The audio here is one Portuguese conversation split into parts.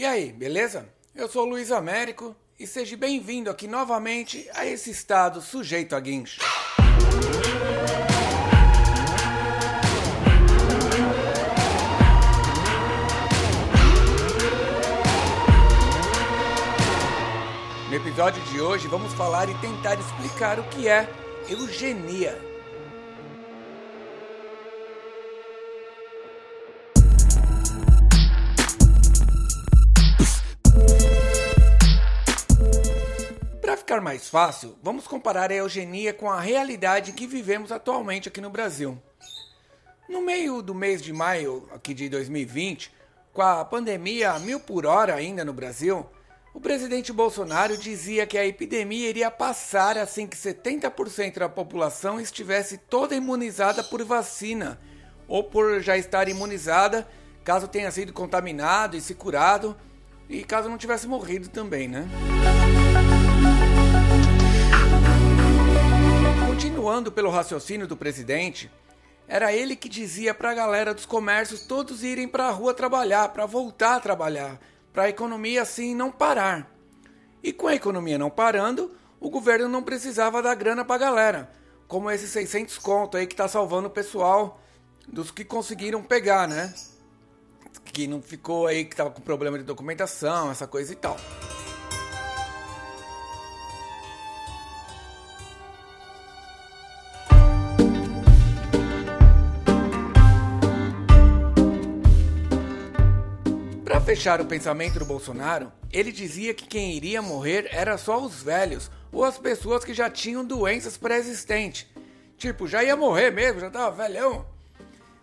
E aí, beleza? Eu sou Luiz Américo e seja bem-vindo aqui novamente a esse estado sujeito a guincho. No episódio de hoje vamos falar e tentar explicar o que é eugenia. Ficar mais fácil, vamos comparar a eugenia com a realidade que vivemos atualmente aqui no Brasil. No meio do mês de maio aqui de 2020, com a pandemia a mil por hora ainda no Brasil, o presidente Bolsonaro dizia que a epidemia iria passar assim que 70% da população estivesse toda imunizada por vacina ou por já estar imunizada caso tenha sido contaminado e se curado e caso não tivesse morrido também, né? Pelo raciocínio do presidente, era ele que dizia para a galera dos comércios todos irem para a rua trabalhar, para voltar a trabalhar, para a economia assim não parar. E com a economia não parando, o governo não precisava dar grana para a galera, como esses 600 conto aí que tá salvando o pessoal dos que conseguiram pegar, né? Que não ficou aí que tava com problema de documentação, essa coisa e tal. Fechar o pensamento do Bolsonaro, ele dizia que quem iria morrer era só os velhos ou as pessoas que já tinham doenças pré-existentes. Tipo, já ia morrer mesmo, já tava velhão.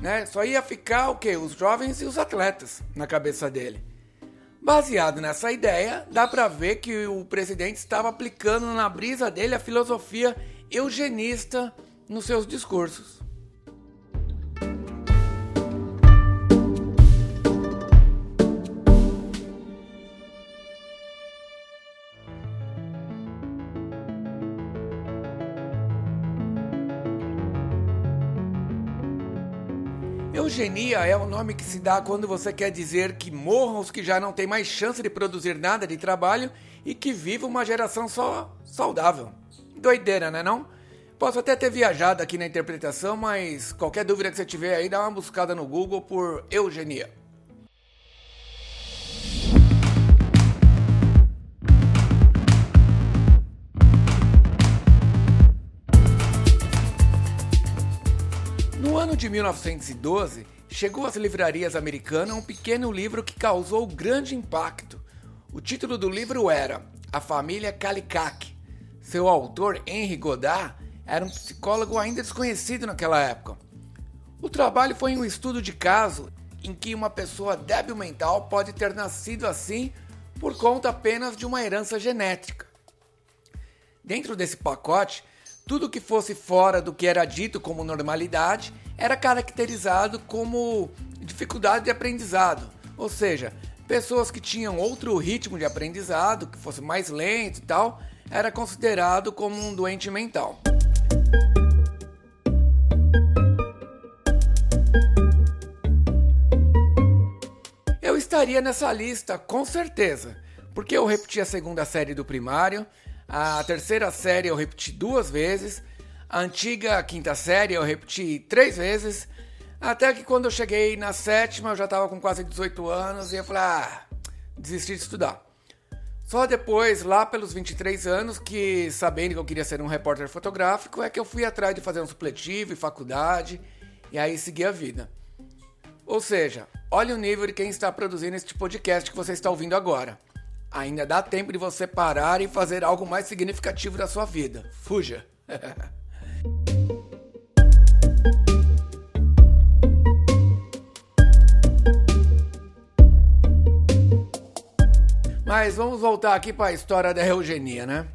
Né? Só ia ficar o quê? Os jovens e os atletas na cabeça dele. Baseado nessa ideia, dá para ver que o presidente estava aplicando na brisa dele a filosofia eugenista nos seus discursos. Eugenia é o nome que se dá quando você quer dizer que morram os que já não têm mais chance de produzir nada de trabalho e que viva uma geração só saudável. Doideira, né não? Posso até ter viajado aqui na interpretação, mas qualquer dúvida que você tiver aí, dá uma buscada no Google por eugenia. De 1912, chegou às livrarias americanas um pequeno livro que causou grande impacto. O título do livro era A Família Kallikak. Seu autor, Henry Godard, era um psicólogo ainda desconhecido naquela época. O trabalho foi um estudo de caso em que uma pessoa débil mental pode ter nascido assim por conta apenas de uma herança genética. Dentro desse pacote, tudo que fosse fora do que era dito como normalidade era caracterizado como dificuldade de aprendizado, ou seja, pessoas que tinham outro ritmo de aprendizado, que fosse mais lento e tal, era considerado como um doente mental. Eu estaria nessa lista, com certeza, porque eu repeti a segunda série do primário, a terceira série eu repeti duas vezes, a antiga quinta série eu repeti três vezes, até que quando eu cheguei na sétima eu já estava com quase 18 anos e eu falei, ah, desisti de estudar. Só depois, lá pelos 23 anos, que sabendo que eu queria ser um repórter fotográfico, é que eu fui atrás de fazer um supletivo e faculdade, e aí segui a vida. Ou seja, olha o nível de quem está produzindo este podcast que você está ouvindo agora. Ainda dá tempo de você parar e fazer algo mais significativo da sua vida. Fuja! Mas vamos voltar aqui para a história da eugenia, né?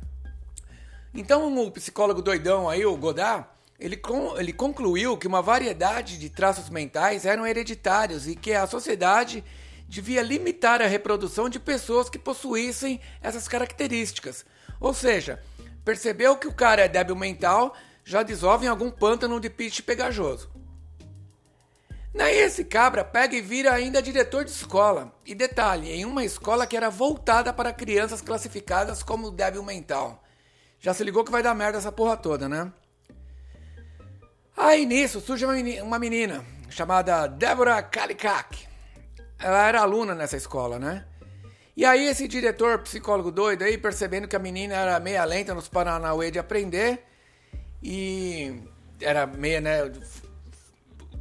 Então o psicólogo doidão aí, o Godard, ele, ele concluiu que uma variedade de traços mentais eram hereditários e que a sociedade devia limitar a reprodução de pessoas que possuíssem essas características. Ou seja, percebeu que o cara é débil mental, já dissolve em algum pântano de pitch pegajoso. Daí esse cabra pega e vira ainda diretor de escola. E detalhe, em uma escola que era voltada para crianças classificadas como débil mental. Já se ligou que vai dar merda essa porra toda, né? Aí nisso surge uma menina, chamada Débora Kalikak. Ela era aluna nessa escola, né? E aí esse diretor psicólogo doido aí, percebendo que a menina era meia lenta nos Paranauê de aprender e era meia, né,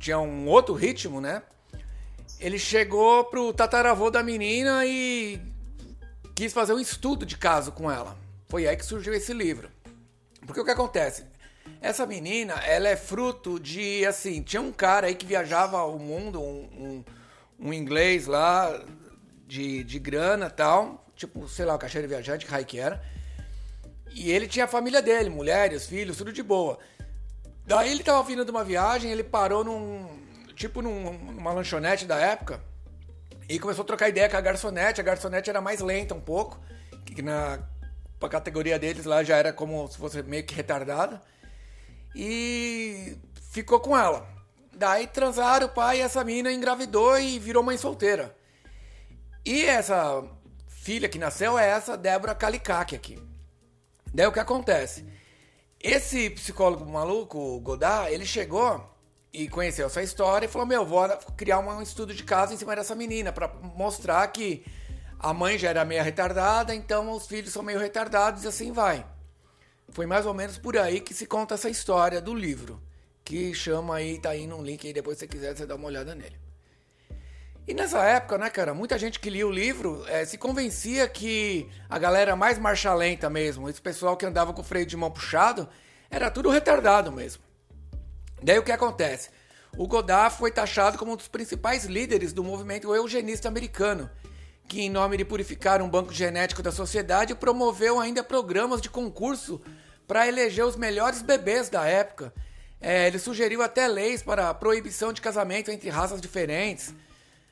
tinha um outro ritmo, né? Ele chegou pro tataravô da menina e quis fazer um estudo de caso com ela. Foi aí que surgiu esse livro. Porque o que acontece? Essa menina, ela é fruto de, assim, tinha um cara aí que viajava o mundo, um, um, um inglês lá, de, de grana tal, tipo, sei lá, o caixeiro viajante, que raio que era. E ele tinha a família dele, mulheres, filhos, tudo de boa. Daí ele tava vindo de uma viagem, ele parou num. Tipo num, numa lanchonete da época. E começou a trocar ideia com a garçonete. A garçonete era mais lenta um pouco. Que na pra categoria deles lá já era como se fosse meio que retardada. E ficou com ela. Daí transaram, o pai e essa mina engravidou e virou mãe solteira. E essa filha que nasceu é essa Débora Kalikak aqui. Daí o que acontece? Esse psicólogo maluco, o Godard, ele chegou e conheceu essa história e falou: Meu, vou criar um estudo de caso em cima dessa menina para mostrar que a mãe já era meio retardada, então os filhos são meio retardados e assim vai. Foi mais ou menos por aí que se conta essa história do livro, que chama aí, tá aí no link aí, depois se você quiser você dá uma olhada nele. E nessa época, né, cara, muita gente que lia o livro é, se convencia que a galera mais marcha lenta mesmo, esse pessoal que andava com o freio de mão puxado, era tudo retardado mesmo. Daí o que acontece? O Godard foi taxado como um dos principais líderes do movimento eugenista americano, que, em nome de purificar um banco genético da sociedade, promoveu ainda programas de concurso para eleger os melhores bebês da época. É, ele sugeriu até leis para a proibição de casamento entre raças diferentes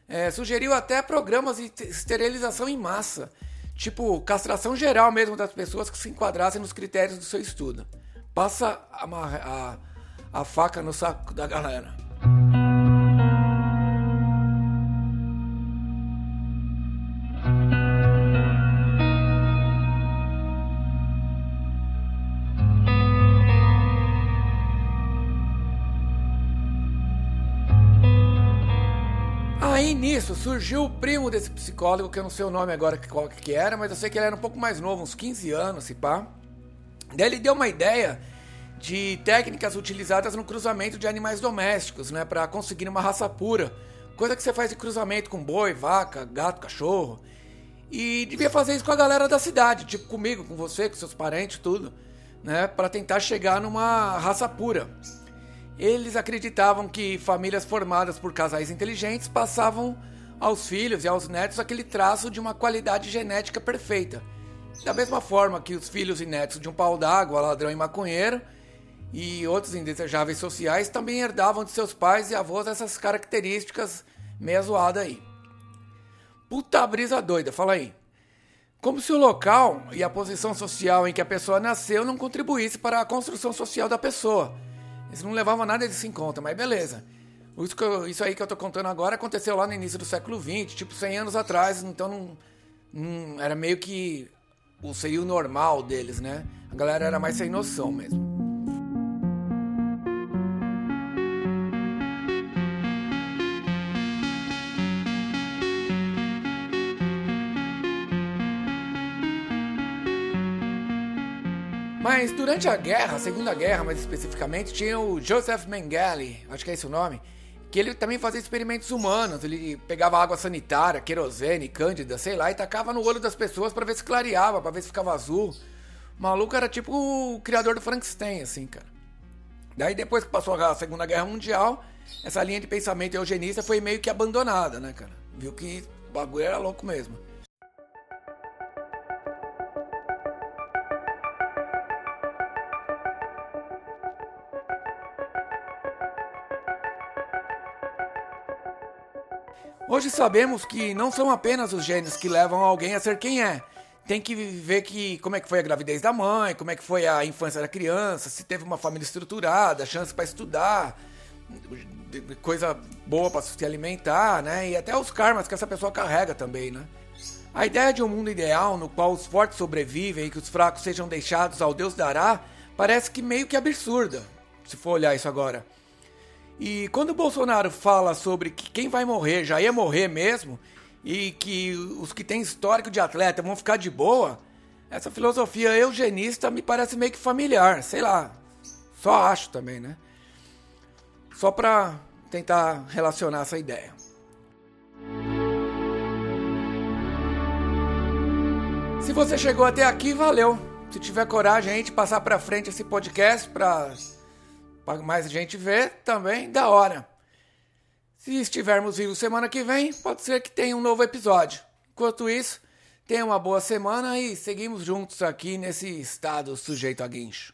é, sugeriu até programas de esterilização em massa, tipo castração geral mesmo das pessoas que se enquadrassem nos critérios do seu estudo. Passa a, a, a faca no saco da galera. Aí nisso surgiu o primo desse psicólogo, que eu não sei o nome agora qual que era, mas eu sei que ele era um pouco mais novo, uns 15 anos, se pá. Daí ele deu uma ideia de técnicas utilizadas no cruzamento de animais domésticos, né, para conseguir uma raça pura. Coisa que você faz de cruzamento com boi, vaca, gato, cachorro. E devia fazer isso com a galera da cidade, tipo comigo, com você, com seus parentes, tudo, né, para tentar chegar numa raça pura. Eles acreditavam que famílias formadas por casais inteligentes passavam aos filhos e aos netos aquele traço de uma qualidade genética perfeita. Da mesma forma que os filhos e netos de um pau d'água, ladrão e maconheiro, e outros indesejáveis sociais também herdavam de seus pais e avós essas características meia zoadas aí. Puta brisa doida, fala aí. Como se o local e a posição social em que a pessoa nasceu não contribuísse para a construção social da pessoa eles não levavam nada disso em conta, mas beleza. Isso, eu, isso aí que eu tô contando agora aconteceu lá no início do século XX, tipo 100 anos atrás, então não, não era meio que o seria o normal deles, né? A galera era mais sem noção mesmo. Mas durante a guerra, a Segunda Guerra mais especificamente, tinha o Joseph Mengele, acho que é esse o nome, que ele também fazia experimentos humanos. Ele pegava água sanitária, querosene, cândida, sei lá, e tacava no olho das pessoas para ver se clareava, para ver se ficava azul. O maluco era tipo o criador do Frankenstein, assim, cara. Daí depois que passou a Segunda Guerra Mundial, essa linha de pensamento eugenista foi meio que abandonada, né, cara? Viu que o bagulho era louco mesmo. Hoje sabemos que não são apenas os genes que levam alguém a ser quem é. Tem que ver que como é que foi a gravidez da mãe, como é que foi a infância da criança, se teve uma família estruturada, chance para estudar, coisa boa para se alimentar, né? E até os karmas que essa pessoa carrega também, né? A ideia de um mundo ideal no qual os fortes sobrevivem e que os fracos sejam deixados ao Deus dará parece que meio que absurda, se for olhar isso agora. E quando o Bolsonaro fala sobre que quem vai morrer já ia morrer mesmo e que os que têm histórico de atleta vão ficar de boa, essa filosofia eugenista me parece meio que familiar, sei lá. Só acho também, né? Só para tentar relacionar essa ideia. Se você chegou até aqui, valeu. Se tiver coragem aí de passar para frente esse podcast para mais gente ver, também da hora. Se estivermos vivos semana que vem, pode ser que tenha um novo episódio. Enquanto isso, tenha uma boa semana e seguimos juntos aqui nesse estado sujeito a guincho.